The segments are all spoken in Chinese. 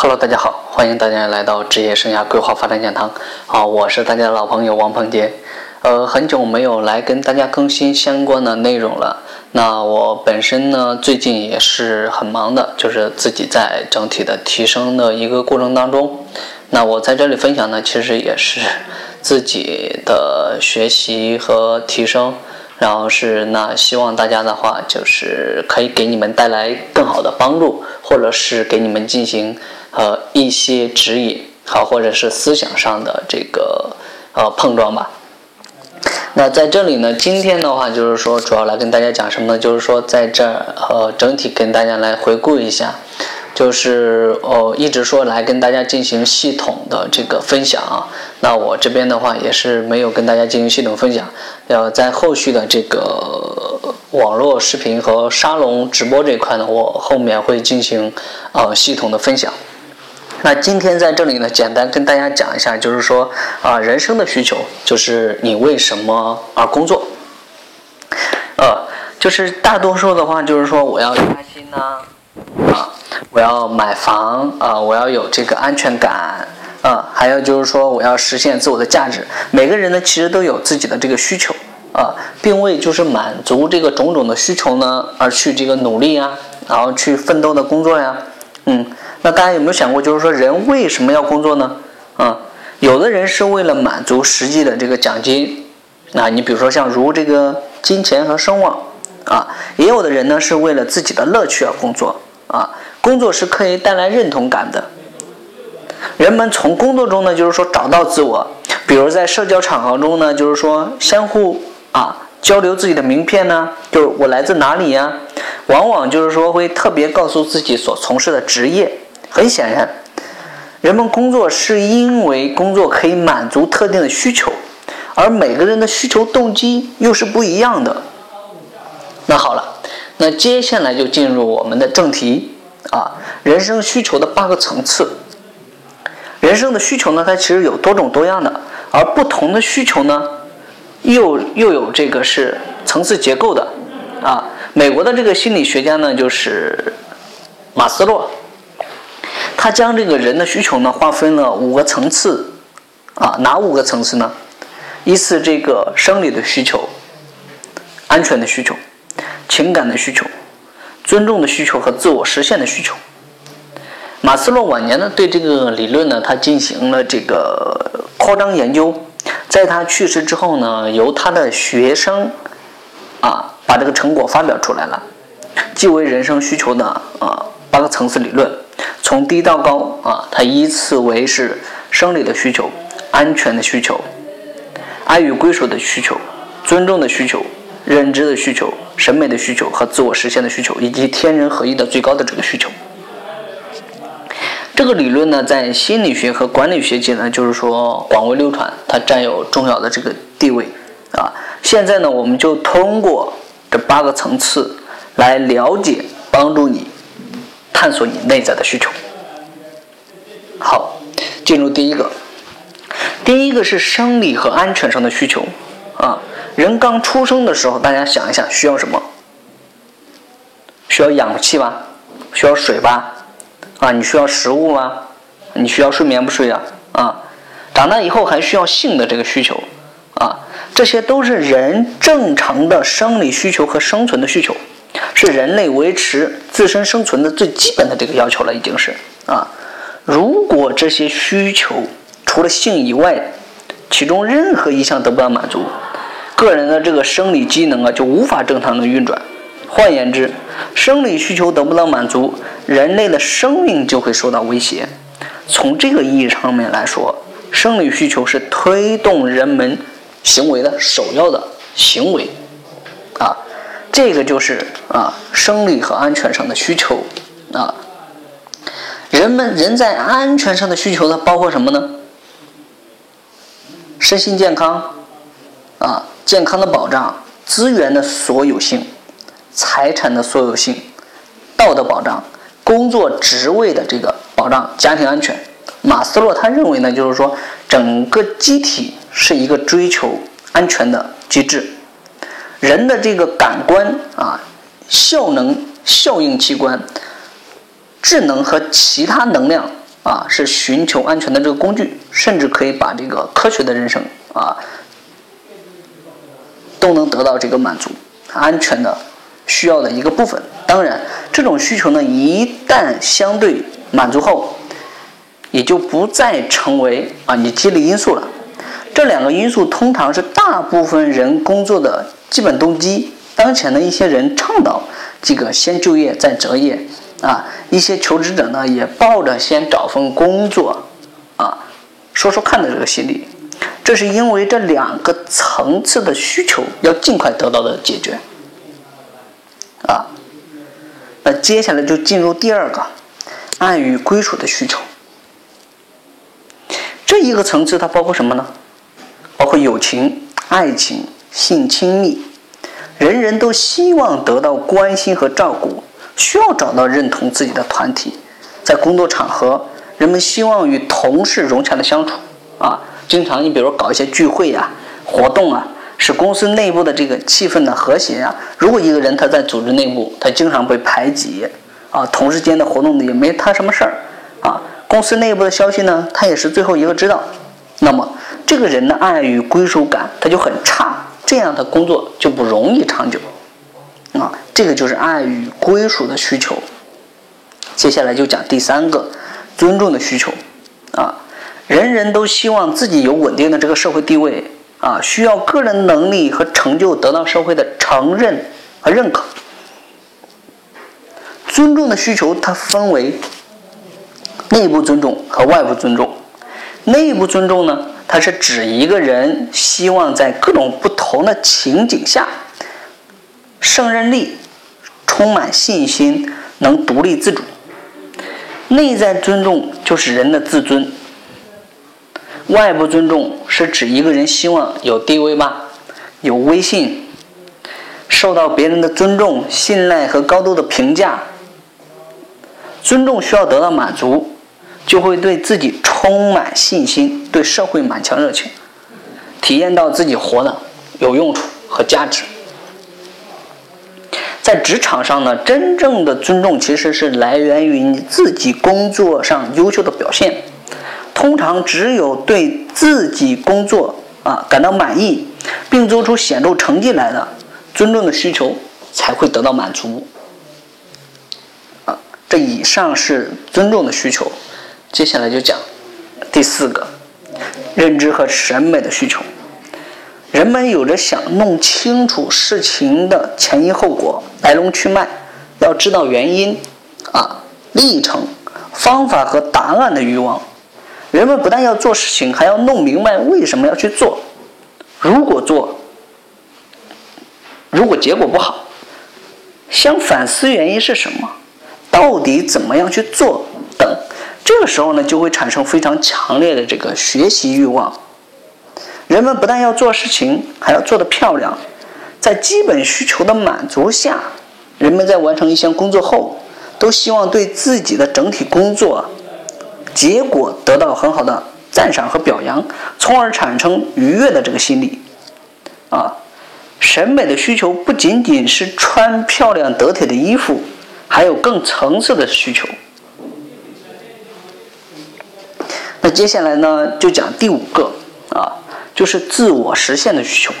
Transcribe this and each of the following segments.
Hello，大家好，欢迎大家来到职业生涯规划发展讲堂。好，我是大家的老朋友王鹏杰。呃，很久没有来跟大家更新相关的内容了。那我本身呢，最近也是很忙的，就是自己在整体的提升的一个过程当中。那我在这里分享呢，其实也是自己的学习和提升。然后是那希望大家的话，就是可以给你们带来更好的帮助，或者是给你们进行呃一些指引，好，或者是思想上的这个呃碰撞吧。那在这里呢，今天的话就是说，主要来跟大家讲什么呢？就是说在这儿呃整体跟大家来回顾一下。就是哦，一直说来跟大家进行系统的这个分享啊。那我这边的话也是没有跟大家进行系统分享，要在后续的这个网络视频和沙龙直播这一块呢，我后面会进行呃系统的分享。那今天在这里呢，简单跟大家讲一下，就是说啊，人生的需求就是你为什么而工作？呃，就是大多数的话就是说我要加薪呢，啊。我要买房啊，我要有这个安全感啊，还有就是说我要实现自我的价值。每个人呢，其实都有自己的这个需求啊，并为就是满足这个种种的需求呢而去这个努力啊，然后去奋斗的工作呀。嗯，那大家有没有想过，就是说人为什么要工作呢？啊，有的人是为了满足实际的这个奖金，那你比如说像如这个金钱和声望啊，也有的人呢是为了自己的乐趣而工作啊。工作是可以带来认同感的，人们从工作中呢，就是说找到自我，比如在社交场合中呢，就是说相互啊交流自己的名片呢，就是我来自哪里呀，往往就是说会特别告诉自己所从事的职业。很显然，人们工作是因为工作可以满足特定的需求，而每个人的需求动机又是不一样的。那好了，那接下来就进入我们的正题。啊，人生需求的八个层次。人生的需求呢，它其实有多种多样的，而不同的需求呢，又又有这个是层次结构的。啊，美国的这个心理学家呢，就是马斯洛，他将这个人的需求呢划分了五个层次。啊，哪五个层次呢？依次这个生理的需求、安全的需求、情感的需求。尊重的需求和自我实现的需求。马斯洛晚年呢，对这个理论呢，他进行了这个扩张研究。在他去世之后呢，由他的学生啊，把这个成果发表出来了，即为人生需求的啊八个层次理论，从低到高啊，它依次为是生理的需求、安全的需求、爱与归属的需求、尊重的需求。认知的需求、审美的需求和自我实现的需求，以及天人合一的最高的这个需求。这个理论呢，在心理学和管理学界呢，就是说广为流传，它占有重要的这个地位啊。现在呢，我们就通过这八个层次来了解，帮助你探索你内在的需求。好，进入第一个，第一个是生理和安全上的需求啊。人刚出生的时候，大家想一想，需要什么？需要氧气吧，需要水吧，啊，你需要食物吗？你需要睡眠不睡啊？啊，长大以后还需要性的这个需求，啊，这些都是人正常的生理需求和生存的需求，是人类维持自身生存的最基本的这个要求了，已经是啊。如果这些需求除了性以外，其中任何一项得不到满足，个人的这个生理机能啊，就无法正常的运转。换言之，生理需求得不到满足，人类的生命就会受到威胁。从这个意义上面来说，生理需求是推动人们行为的首要的行为。啊，这个就是啊，生理和安全上的需求。啊，人们人在安全上的需求呢，包括什么呢？身心健康。啊。健康的保障、资源的所有性、财产的所有性、道德保障、工作职位的这个保障、家庭安全。马斯洛他认为呢，就是说整个机体是一个追求安全的机制。人的这个感官啊、效能、效应器官、智能和其他能量啊，是寻求安全的这个工具，甚至可以把这个科学的人生啊，都能得到这个满足，安全的需要的一个部分。当然，这种需求呢，一旦相对满足后，也就不再成为啊你激励因素了。这两个因素通常是大部分人工作的基本动机。当前的一些人倡导这个先就业再择业，啊，一些求职者呢也抱着先找份工作，啊，说说看的这个心理，这是因为这两个层次的需求要尽快得到的解决，啊，那接下来就进入第二个，爱与归属的需求，这一个层次它包括什么呢？包括友情、爱情、性亲密。人人都希望得到关心和照顾，需要找到认同自己的团体。在工作场合，人们希望与同事融洽的相处，啊，经常你比如搞一些聚会呀、活动啊，使公司内部的这个气氛呢和谐啊。如果一个人他在组织内部，他经常被排挤，啊，同事间的活动呢也没他什么事儿，啊，公司内部的消息呢，他也是最后一个知道，那么这个人的爱与归属感他就很差。这样的工作就不容易长久，啊，这个就是爱与归属的需求。接下来就讲第三个，尊重的需求，啊，人人都希望自己有稳定的这个社会地位，啊，需要个人能力和成就得到社会的承认和认可。尊重的需求它分为内部尊重和外部尊重，内部尊重呢？它是指一个人希望在各种不同的情景下，胜任力、充满信心、能独立自主。内在尊重就是人的自尊。外部尊重是指一个人希望有地位吧，有威信，受到别人的尊重、信赖和高度的评价。尊重需要得到满足。就会对自己充满信心，对社会满腔热情，体验到自己活的有用处和价值。在职场上呢，真正的尊重其实是来源于你自己工作上优秀的表现。通常只有对自己工作啊感到满意，并做出显著成绩来的，尊重的需求才会得到满足。啊，这以上是尊重的需求。接下来就讲第四个，认知和审美的需求。人们有着想弄清楚事情的前因后果、来龙去脉，要知道原因、啊历程、方法和答案的欲望。人们不但要做事情，还要弄明白为什么要去做。如果做，如果结果不好，想反思原因是什么，到底怎么样去做等。这个时候呢，就会产生非常强烈的这个学习欲望。人们不但要做事情，还要做得漂亮。在基本需求的满足下，人们在完成一项工作后，都希望对自己的整体工作结果得到很好的赞赏和表扬，从而产生愉悦的这个心理。啊，审美的需求不仅仅是穿漂亮得体的衣服，还有更层次的需求。那接下来呢，就讲第五个啊，就是自我实现的需求。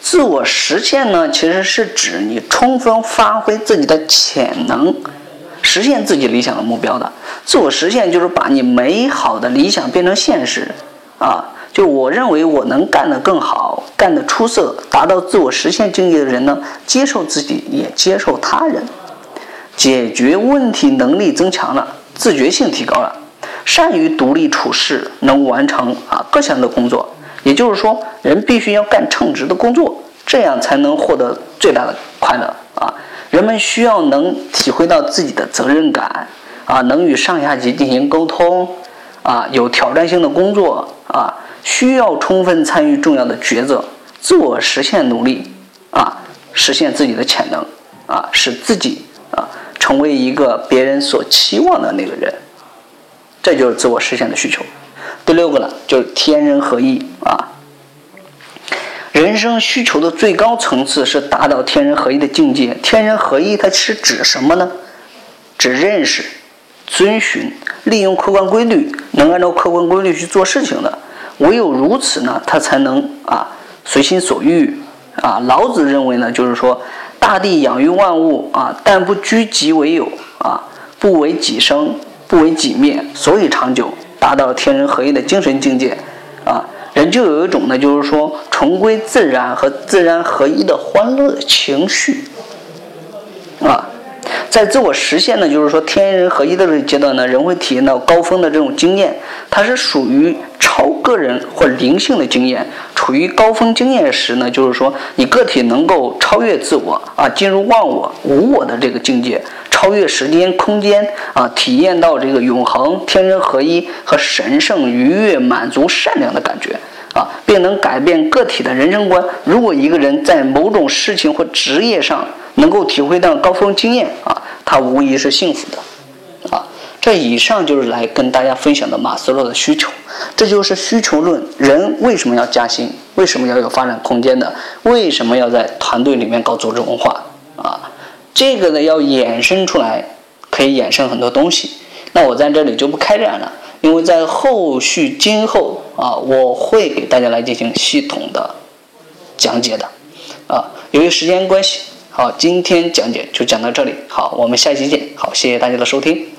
自我实现呢，其实是指你充分发挥自己的潜能，实现自己理想的目标的。自我实现就是把你美好的理想变成现实啊。就我认为我能干得更好，干得出色，达到自我实现境界的人呢，接受自己，也接受他人，解决问题能力增强了，自觉性提高了。善于独立处事，能完成啊各项的工作。也就是说，人必须要干称职的工作，这样才能获得最大的快乐啊。人们需要能体会到自己的责任感啊，能与上下级进行沟通啊，有挑战性的工作啊，需要充分参与重要的抉择，自我实现努力啊，实现自己的潜能啊，使自己啊成为一个别人所期望的那个人。这就是自我实现的需求。第六个了，就是天人合一啊。人生需求的最高层次是达到天人合一的境界。天人合一，它是指什么呢？指认识、遵循、利用客观规律，能按照客观规律去做事情的。唯有如此呢，他才能啊随心所欲啊。老子认为呢，就是说大地养育万物啊，但不居己为有啊，不为己生，不为己灭，所以长久，达到天人合一的精神境界啊。人就有一种呢，就是说重归自然和自然合一的欢乐情绪啊。在自我实现呢，就是说天人合一的这个阶段呢，人会体验到高峰的这种经验，它是属于超个人或灵性的经验。处于高峰经验时呢，就是说你个体能够超越自我啊，进入忘我、无我的这个境界，超越时间、空间啊，体验到这个永恒、天人合一和神圣、愉悦、满足、善良的感觉啊，并能改变个体的人生观。如果一个人在某种事情或职业上能够体会到高峰经验啊。他无疑是幸福的，啊，这以上就是来跟大家分享的马斯洛的需求，这就是需求论。人为什么要加薪？为什么要有发展空间的？为什么要在团队里面搞组织文化？啊，这个呢要衍生出来，可以衍生很多东西。那我在这里就不开展了，因为在后续今后啊，我会给大家来进行系统的讲解的，啊，由于时间关系。好，今天讲解就讲到这里。好，我们下期见。好，谢谢大家的收听。